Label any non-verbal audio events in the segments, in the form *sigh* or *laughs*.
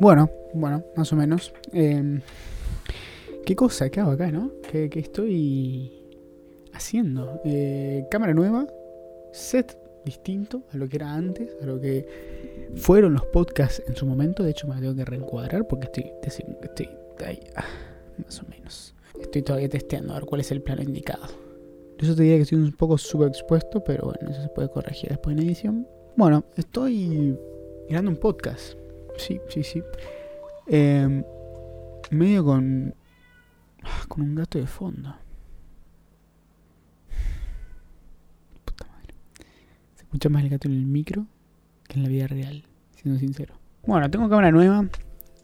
Bueno, bueno, más o menos. Em, ¿Qué cosa? ¿Qué hago acá, no? ¿Qué, estoy haciendo? Eh, cámara nueva, set distinto a lo que era antes, a lo que fueron los podcasts en su momento. De hecho, me tengo que reencuadrar porque estoy, ahí, ah, más o menos. Estoy todavía testeando a ver cuál es el plano indicado. Eso te diría que estoy un poco subexpuesto, pero bueno, eso se puede corregir después en edición. Bueno, estoy grabando un podcast. Sí, sí, sí. Em, medio con. Ah, con un gato de fondo. Puta madre. Se escucha más el gato en el micro que en la vida real, siendo sincero. Bueno, tengo cámara nueva.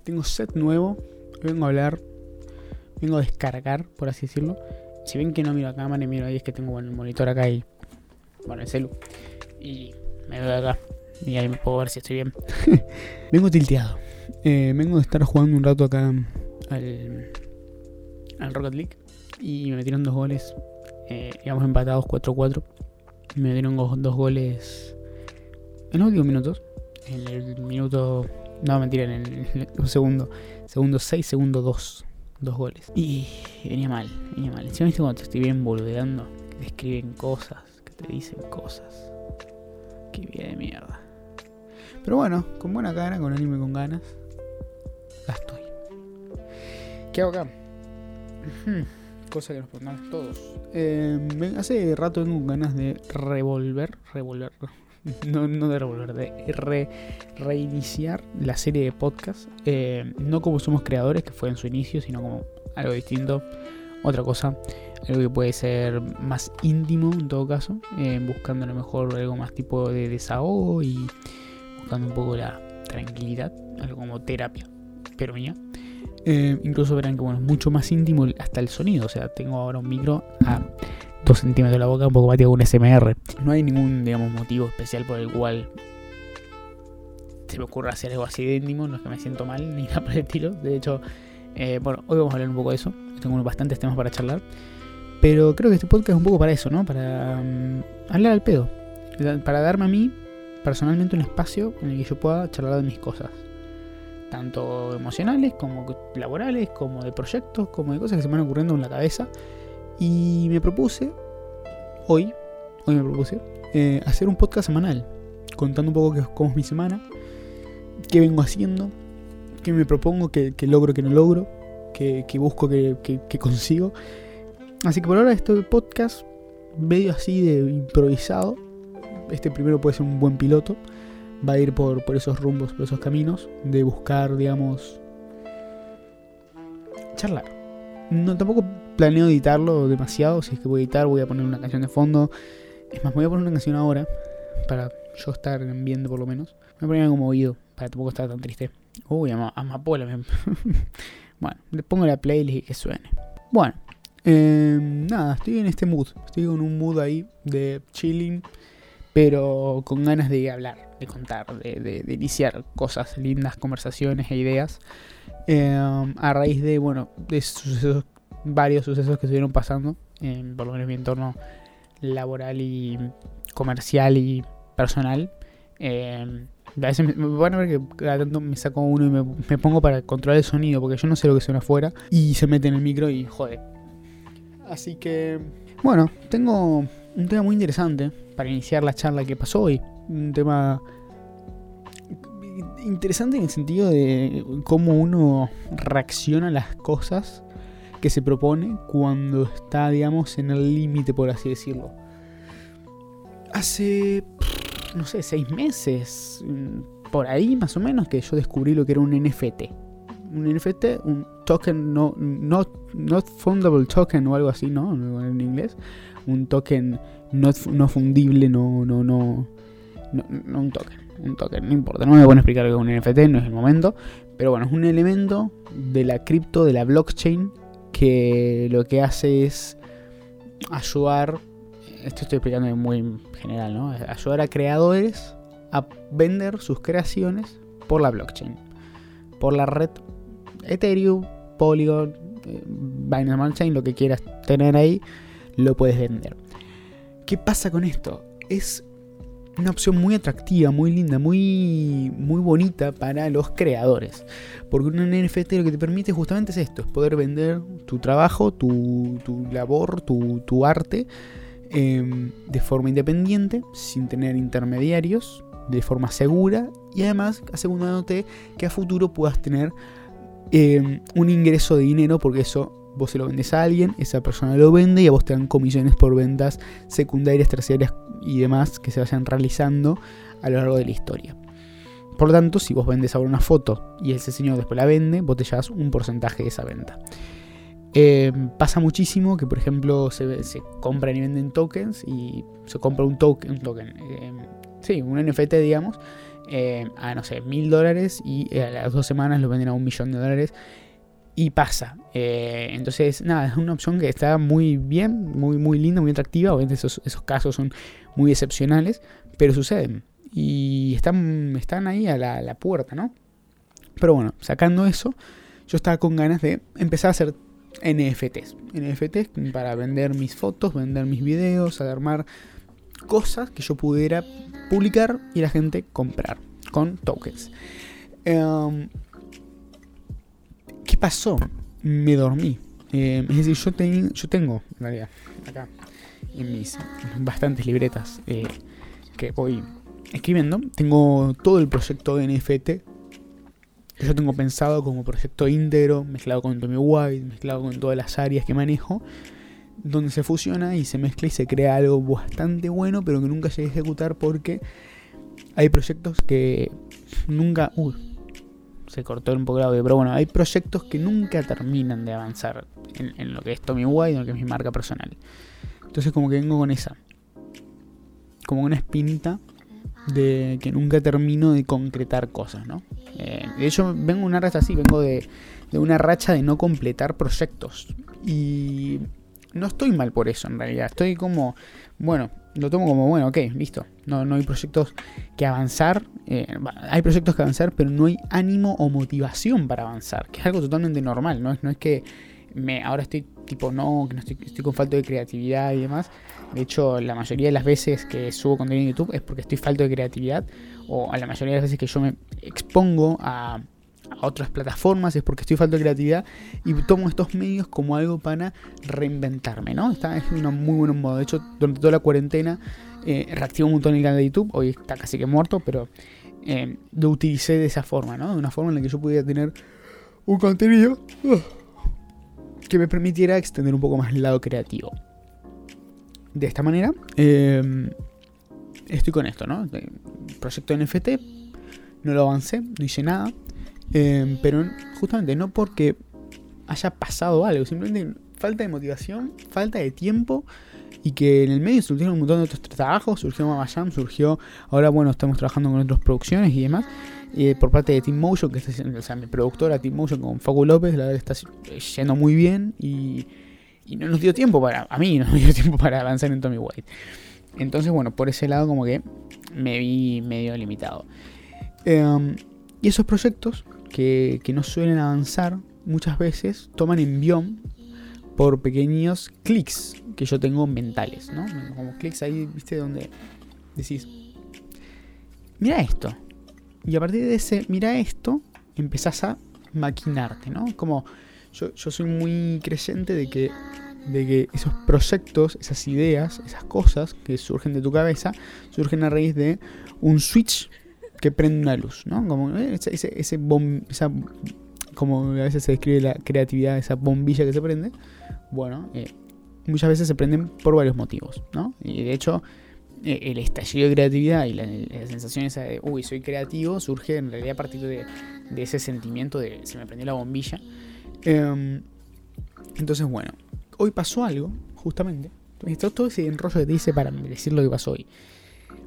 Tengo set nuevo. Vengo a hablar. Vengo a descargar, por así decirlo. Si ven que no miro a cámara y miro ahí, es que tengo el monitor acá y. Bueno, el celu. Y me veo acá. Y ahí me puedo ver si estoy bien. *laughs* vengo tilteado. Eh, vengo de estar jugando un rato acá al, al Rocket League. Y me metieron dos goles. Eh, íbamos empatados 4-4. Me metieron dos goles en los últimos minutos. En el minuto. No, mentira, en el, un segundo. Segundo 6, segundo 2. Dos goles. Y venía mal, venía mal. Encima viste cuando te estoy bien boludeando. Que te escriben cosas, que te dicen cosas. Qué vida de mierda. Pero bueno, con buena cara, con ánimo y con ganas. Acá estoy. ¿Qué hago acá? Cosa que nos preguntamos todos. Eh, hace rato tengo ganas de revolver. Revolver. *laughs* No, no de revolver, de reiniciar la serie de podcast. Eh, no como somos creadores, que fue en su inicio, sino como algo distinto. Otra cosa, algo que puede ser más íntimo en todo caso. Eh, buscando a lo mejor algo más tipo de desahogo y un poco la tranquilidad, algo como terapia, pero mía. Eh, incluso verán que bueno, es mucho más íntimo hasta el sonido. O sea, tengo ahora un micro a 2 centímetros de la boca, un poco más que un SMR. No hay ningún, digamos, motivo especial por el cual se me ocurra hacer algo así de íntimo. No es que me siento mal ni *laughs* nada por el estilo. De hecho, eh, bueno, hoy vamos a hablar un poco de eso. Tengo bastantes temas para charlar. Pero creo que este podcast es un poco para eso, ¿no? Para mm, hablar al pedo. Para darme a mí personalmente un espacio en el que yo pueda charlar de mis cosas. Tanto emocionales como laborales, como de proyectos, como de cosas que se me van ocurriendo en la cabeza. Y me propuse, hoy, hoy me propuse, eh, hacer un podcast semanal. Contando un poco cómo es mi semana, qué vengo haciendo, qué me propongo, qué, logro, qué no logro, qué, busco, qué, qué consigo. Así que por ahora este podcast medio así de improvisado este primero puede ser un buen piloto. Va a ir por, por esos rumbos, por esos caminos, de buscar, digamos, charlar. No, tampoco planeo editarlo demasiado. Si es que voy a editar, voy a poner una canción de fondo. Es más, voy a poner una canción ahora. Para yo estar viendo por lo menos. Me voy a poner como oído. Para tampoco estar tan triste. Uy, amapola. *laughs* bueno, le pongo la playlist y que suene. Bueno, eh, nada, estoy en este mood. Estoy en un mood ahí de chilling pero con ganas de hablar, de contar, de, iniciar cosas lindas, conversaciones e ideas. Em, a raíz de, bueno, de sucesos, varios sucesos que estuvieron pasando, por lo menos en mi entorno laboral y comercial y personal. Eh, a veces me, van a ver que cada tanto me saco uno y me, me, pongo para controlar el sonido, porque yo no sé lo que suena afuera, y se mete en el micro y jode. Así que, bueno, tengo un tema muy interesante para iniciar la charla que pasó hoy. Un tema interesante en el sentido de cómo uno reacciona a las cosas que se propone cuando está, digamos, en el límite, por así decirlo. Hace, no sé, seis meses, por ahí más o menos, que yo descubrí lo que era un NFT. Un NFT, un token, no, not, not fundable token o algo así, ¿no? En inglés. Un token no, no fundible, no, no, no, no, un token, un token, no importa, no me voy explicar lo que es un NFT, no es el momento, pero bueno, es un elemento de la cripto, de la blockchain, que lo que hace es ayudar, esto estoy explicando muy general, ¿no? Ayudar a creadores a vender sus creaciones por la blockchain, por la red Ethereum, Polygon, eh, Binance Smart Chain, lo que quieras tener ahí, lo puedes vender. ¿Qué pasa con esto? Es una opción muy atractiva, muy linda, muy, muy bonita para los creadores. Porque un NFT lo que te permite justamente es esto, es poder vender tu trabajo, tu, labor, tu, arte em, de forma independiente, sin tener intermediarios, de forma segura y además asegurándote que a futuro puedas tener em, un ingreso de dinero porque eso vos se lo vendes a alguien, esa persona lo vende y a vos te dan comisiones por ventas secundarias, terciarias y demás que se vayan realizando a lo largo de la historia. Por lo tanto, si vos vendes ahora una foto y ese señor después la vende, vos te llevas un porcentaje de esa venta. Eh, pasa muchísimo que, por ejemplo, se, se, compran y venden tokens y se compra un token, un eh, sí, un NFT, digamos, eh, a no sé, mil dólares y a las dos semanas lo venden a un millón de dólares y pasa. Eh, entonces, nada, es una opción que está muy bien, muy, muy linda, muy atractiva. Obviamente esos, esos casos son muy excepcionales, pero suceden. Y están, están ahí a la, puerta, ¿no? Pero bueno, sacando eso, yo estaba con ganas de empezar a hacer NFTs. NFTs para vender mis fotos, vender mis videos, armar cosas que yo pudiera publicar y la gente comprar con tokens. Em, ¿Qué pasó? Me dormí. Eh, es decir, yo, yo tengo, en realidad, acá, en mis bastantes libretas eh, que voy escribiendo, tengo todo el proyecto de NFT que yo tengo pensado como proyecto íntegro, mezclado con Tommy White, mezclado con todas las áreas que manejo, donde se fusiona y se mezcla y se crea algo bastante bueno, pero que nunca llegué a ejecutar porque hay proyectos que nunca... Uy, se cortó un poco el audio, pero bueno, hay proyectos que nunca terminan de avanzar en, lo que es Tommy White, en lo que es mi marca personal. Entonces como que vengo con esa, como una espinita de que nunca termino de concretar cosas, ¿no? Eh, de hecho, vengo una racha así, vengo de, de una racha de no completar proyectos. Y no estoy mal por eso en realidad. Estoy como, bueno, lo tomo como, bueno, ok, listo. No, no hay proyectos que avanzar. Eh, hay proyectos que avanzar, pero no hay ánimo o motivación para avanzar. Que es algo totalmente normal. No no es que me, ahora estoy tipo, no, que no estoy, estoy con falta de creatividad y demás. De hecho, la mayoría de las veces que subo contenido en YouTube es porque estoy falto de creatividad. O a la mayoría de las veces que yo me expongo a a otras plataformas, es porque estoy falta de creatividad y tomo estos medios como algo para reinventarme, ¿no? Está, es un muy buen modo. De hecho, durante toda la cuarentena eh, reactivo un montón el canal de YouTube, hoy está casi que muerto, pero eh, lo utilicé de esa forma, ¿no? De una forma en la que yo pudiera tener un contenido uh, que me permitiera extender un poco más el lado creativo. De esta manera, eh, estoy con esto, ¿no? Proyecto NFT, no lo avancé, no hice nada. Em, pero justamente no porque haya pasado algo, simplemente falta de motivación, falta de tiempo y que en el medio surgieron un montón de otros trabajos, surgió Mamayam, surgió, ahora bueno, estamos trabajando con otras producciones y demás, eh, por parte de Team Motion, que está o sea, mi productora Team Motion con Facu López, la verdad está yendo muy bien y, y, no nos dio tiempo para, a mí no nos dio *laughs* tiempo para avanzar en Tommy White. Entonces bueno, por ese lado como que me vi medio limitado. Em, y esos proyectos que, no suelen avanzar muchas veces toman envión por pequeños clics que yo tengo mentales, ¿no? Como clics ahí, viste, donde decís, mira esto. Y a partir de ese, mira esto, empezás a maquinarte, ¿no? Como yo, yo soy muy creyente de que, de que esos proyectos, esas ideas, esas cosas que surgen de tu cabeza, surgen a raíz de un switch que prende una luz, ¿no? Como eh, ese, ese, esa, como a veces se describe la creatividad, esa bombilla que se prende, bueno, eh, muchas veces se prenden por varios motivos, ¿no? Y de hecho, eh, el estallido de creatividad y la, sensación esa de, uy, soy creativo, surge en realidad a partir de, ese sentimiento de, se me prendió la bombilla. Em, entonces, bueno, hoy pasó algo, justamente. Todo, todo ese enrollo que te hice para decir lo que pasó hoy.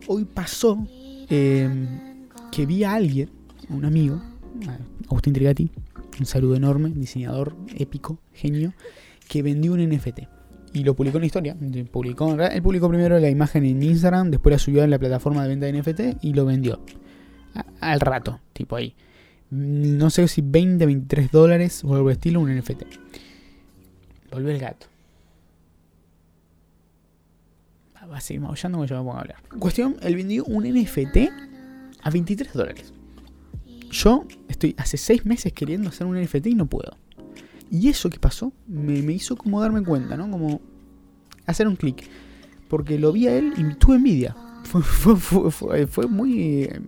Hoy pasó em, que vi a alguien, un amigo, Agustín Trigati, un saludo enorme, diseñador épico, genio, que vendió un NFT. Y lo publicó en la historia. Publicó, él publicó primero la imagen en Instagram, después la subió en la plataforma de venta de NFT y lo vendió. al rato, tipo ahí. No sé si 20, 23 dólares o algo de estilo, un NFT. Volvió el gato. va a seguir maullando cuando yo me ponga a hablar. Cuestión, él vendió un NFT a 23 dólares. Yo estoy hace 6 meses queriendo hacer un NFT y no puedo. Y eso que pasó me, me hizo como darme cuenta, ¿no? Como hacer un clic. Porque lo vi a él y tuve envidia. *laughs* Fue, fue, fue, muy... eh,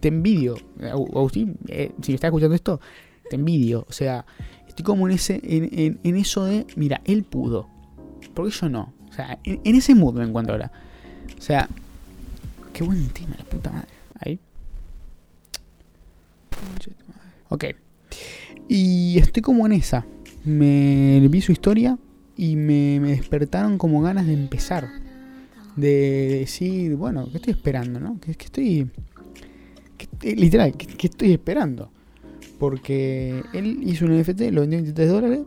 te envidio. Agustín, eh, si me estás escuchando esto, te envidio. O sea, estoy como en ese en, en, eso de, mira, él pudo. ¿Por qué yo no? O sea, en, en ese mood me encuentro ahora. O sea, qué buen tema, la puta madre. Ahí. Ok. Y estoy como en esa. Me vi su historia y me, despertaron como ganas de empezar. De decir, bueno, ¿qué estoy esperando, no? ¿Qué, qué estoy. literal, ¿qué, estoy esperando? Porque él hizo un NFT, lo vendió en 23 dólares.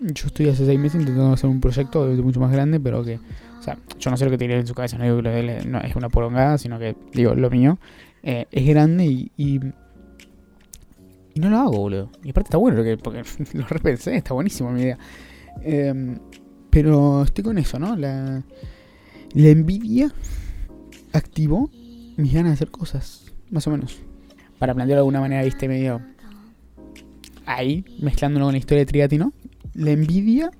Yo estoy hace 6 meses intentando hacer un proyecto mucho más grande, pero que. O sea, yo no sé lo que tiene en su cabeza, no digo que lo de él es una porongada, sino que, digo, lo mío eh, es grande y, y. no lo hago, boludo. Y aparte está bueno, porque, porque *laughs* lo repensé, está buenísimo mi idea. Em, pero estoy con eso, ¿no? La, la envidia activó mis ganas de hacer cosas, más o menos. Para plantearlo de alguna manera, viste, medio ahí, mezclándolo con la historia de Trigatino. La envidia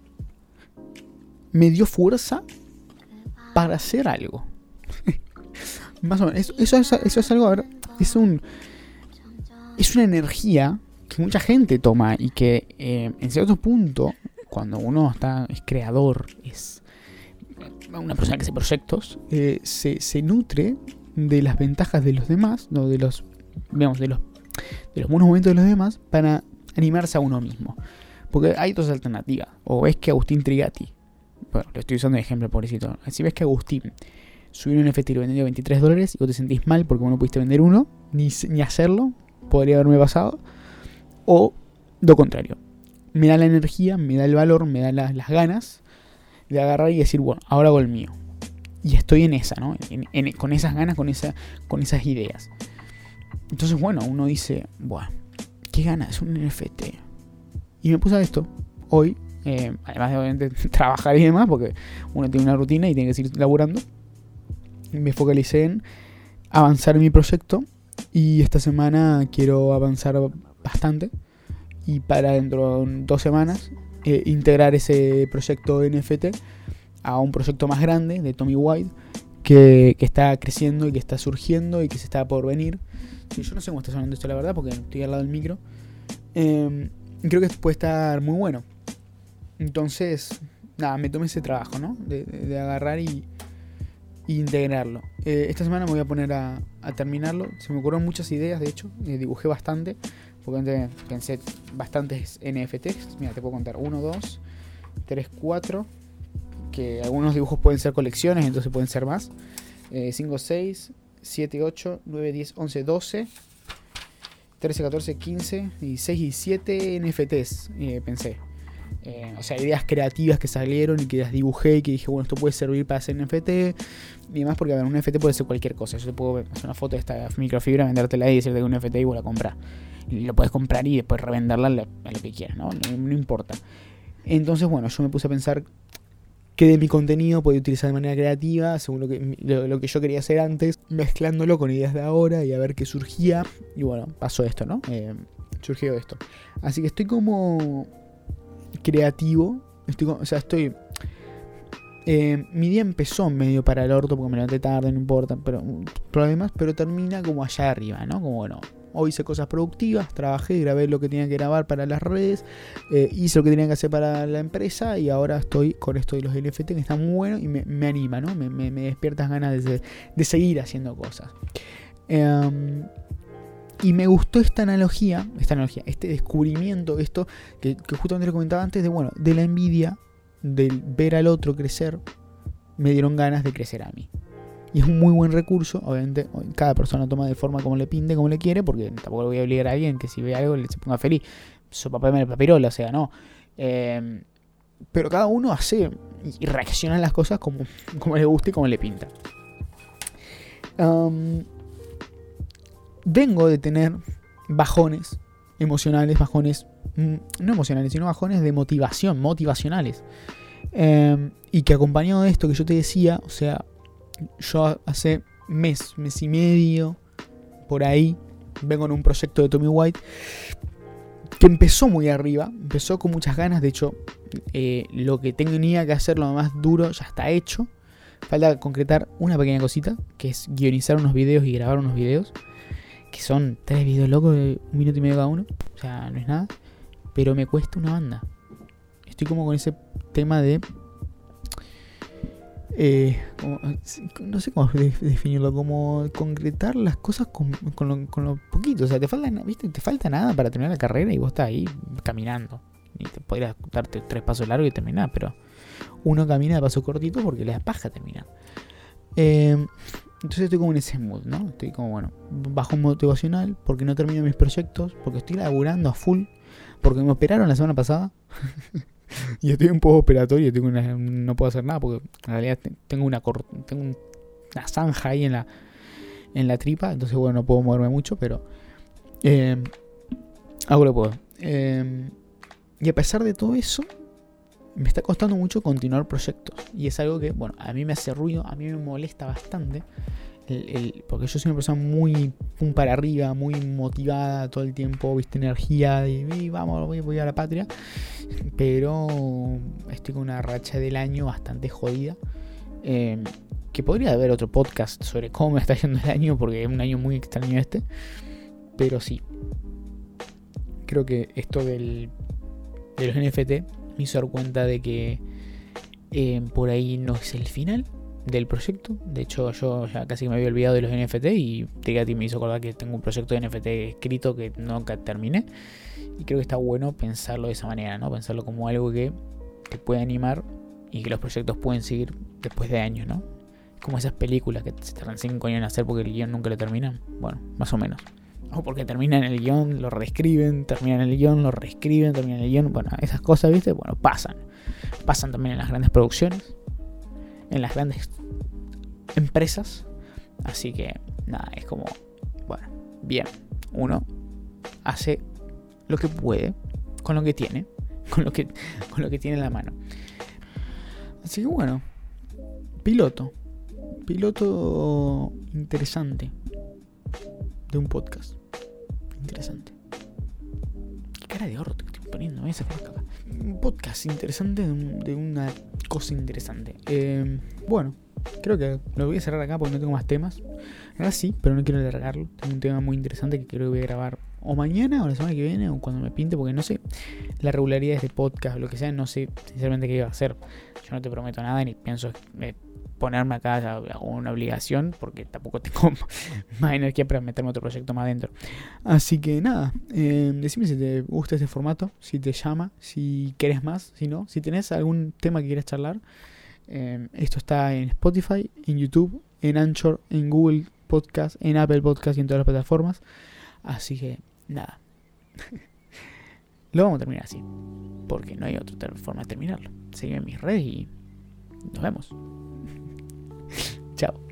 me dio fuerza para hacer algo. Más o menos. Eso, es- eso es algo, a ver, es un. Es una energía que mucha gente toma y que eh, en cierto punto, cuando uno está, es creador, es una persona que hace proyectos, eh, se, se nutre de las ventajas de los demás, no, de los, digamos, de los, de los buenos momentos de los demás para animarse a uno mismo. Porque hay dos alternativas. O ves que Agustín Trigati, bueno, lo estoy usando de ejemplo, pobrecito. Si ves que Agustín subió un NFT y lo vendió a 23 dólares y vos te sentís mal porque vos no pudiste vender uno, ni, ni hacerlo, podría haberme pasado. O lo contrario. Me da la energía, me da el valor, me da la- las ganas de agarrar y decir, bueno, ahora hago el mío. Y estoy en esa, ¿no? En- en- con esas ganas, con, esa, con esas ideas. Entonces, bueno, uno dice, bueno, qué ganas, un NFT. Y me puse a esto hoy, eh, además de obviamente *laughs* trabajar y demás, porque uno tiene una rutina y tiene que seguir laburando. Me focalicé en avanzar en mi proyecto. Y esta semana quiero avanzar bastante. Y para dentro de dos semanas eh, integrar ese proyecto NFT a un proyecto más grande de Tommy White que, está creciendo y que está surgiendo y que se está por venir. Sí, yo no sé cómo está sonando esto, la verdad, porque estoy al lado del micro. Eh, creo que puede estar muy bueno. Entonces, nada, me tomé ese trabajo, ¿no? De- de agarrar y, y integrarlo. Eh, esta semana me voy a poner a, a terminarlo. Se me ocurrieron muchas ideas, de hecho. eh, dibujé bastante. Porque antes pensé bastantes NFTs. Mira, te puedo contar. 1, 2, 3, 4. Que algunos dibujos pueden ser colecciones, entonces pueden ser más. 5, 6, 7, 8, 9, 10, 11, 12. 13, 14, 15, 16 y 17 NFTs, eh, pensé. Eh, o sea, ideas creativas que salieron y que las dibujé y que dije, bueno, esto puede servir para hacer NFT y demás, porque a ver, un NFT puede ser cualquier cosa. Yo te puedo hacer una foto de esta microfibra, vendértela y decirte que un NFT y vos la compras. Y lo puedes comprar y después revenderla a lo, que quieras, ¿no? ¿no? importa. Entonces, bueno, yo me puse a pensar que de mi contenido podía utilizar de manera creativa, según lo que, lo que yo quería hacer antes, mezclándolo con ideas de ahora y a ver qué surgía. Y bueno, pasó esto, ¿no? Eh, surgió esto. Así que estoy como creativo. Estoy, o sea, estoy. eh, mi día empezó medio para el orto porque me levanté tarde, no importa, pero problemas, pero termina como allá arriba, ¿no? Como bueno, hoy hice cosas productivas, trabajé, grabé lo que tenía que grabar para las redes, eh, hice lo que tenía que hacer para la empresa y ahora estoy con esto de los NFT que está muy bueno y me, anima, ¿no? Me, me, despiertas ganas de, de seguir haciendo cosas. Em, y me gustó esta analogía, esta analogía, este descubrimiento, esto que, que justamente le comentaba antes, de bueno, de la envidia, del ver al otro crecer, me dieron ganas de crecer a mí. Y es un muy buen recurso, obviamente cada persona toma de forma como le pinte, como le quiere, porque tampoco voy a obligar a alguien que si ve algo le se ponga feliz. Su papá me papirola, o sea, no. Eh, pero cada uno hace y reacciona a las cosas como, como le gusta y como le pinta. Vengo de tener bajones emocionales, bajones, mm, no emocionales, sino bajones de motivación, motivacionales. Eh, y que acompañado de esto que yo te decía, o sea, yo hace mes, mes y medio, por ahí, vengo en un proyecto de Tommy White que empezó muy arriba, empezó con muchas ganas, de hecho, eh, lo que tenía que hacer, lo más duro, ya está hecho. Falta concretar una pequeña cosita, que es guionizar unos videos y grabar unos videos, que son tres videos locos de un minuto y medio cada uno, o sea, no es nada, pero me cuesta una banda. Estoy como con ese tema de eh, no sé cómo definirlo, como concretar las cosas con, lo, poquito. O sea, te falta, ¿viste? te falta nada para terminar la carrera y vos estás ahí caminando. Y te podrías darte tres pasos largos y terminar, pero uno camina de paso cortito porque le da paja terminar. Eh, entonces estoy como en ese mood, ¿no? Estoy como, bueno, bajo motivacional porque no termino mis proyectos, porque estoy laburando a full, porque me operaron la semana pasada. *laughs* y estoy un poco operatorio, tengo no puedo hacer nada porque en realidad tengo una tengo una zanja ahí en la en la tripa, entonces bueno, no puedo moverme mucho, pero eh, hago lo puedo. Eh, y a pesar de todo eso, me está costando mucho continuar proyectos. Y es algo que, bueno, a mí me hace ruido, a mí me molesta bastante porque yo soy una persona muy pum para arriba, muy motivada todo el tiempo, viste, energía de vamos, voy, voy, a la patria. Pero estoy con una racha del año bastante jodida. Em, que podría haber otro podcast sobre cómo me está yendo el año, porque es un año muy extraño este. Pero sí. Creo que esto del, de los NFT me hizo dar cuenta de que em, por ahí no es el final del proyecto. De hecho, yo ya casi me había olvidado de los NFT y Trigati me hizo acordar que tengo un proyecto de NFT escrito que nunca terminé. Y creo que está bueno pensarlo de esa manera, ¿no? Pensarlo como algo que te puede animar y que los proyectos pueden seguir después de años, ¿no? Como esas películas que se tardan 5 años en hacer porque el guion nunca lo terminan. Bueno, más o menos. O porque terminan el guion, lo reescriben, terminan el guion, lo reescriben, terminan el guion. Bueno, esas cosas, ¿viste? Bueno, pasan. Pasan también en las grandes producciones en las grandes empresas. Así que nada, es como, bueno, bien, uno hace lo que puede con lo que tiene, con lo que, con lo que tiene en la mano. Así que bueno, piloto, piloto interesante de un podcast. Interesante. Qué cara de oro que estoy poniendo, esa Un podcast interesante de una cosa interesante. Em, bueno, creo que lo voy a cerrar acá porque no tengo más temas. Ahora sí, pero no quiero alargarlo. Tengo un tema muy interesante que creo que voy a grabar o mañana o la semana que viene o cuando me pinte, porque no sé la regularidad de este podcast o lo que sea, no sé sinceramente qué iba a hacer. Yo no te prometo nada ni pienso eh, ponerme acá una obligación porque tampoco tengo *laughs* más energía para meterme otro proyecto más adentro. Así que nada, eh, decime si te gusta este formato, si te llama, si querés más, si no, si tenés algún tema que quieras charlar. Em, esto está en Spotify, en YouTube, en Anchor, en Google Podcast, en Apple Podcast y en todas las plataformas. Así que nada. *laughs* Lo vamos a terminar así. Porque no hay otra forma de terminarlo. Sigue en mis redes y nos vemos. Chao.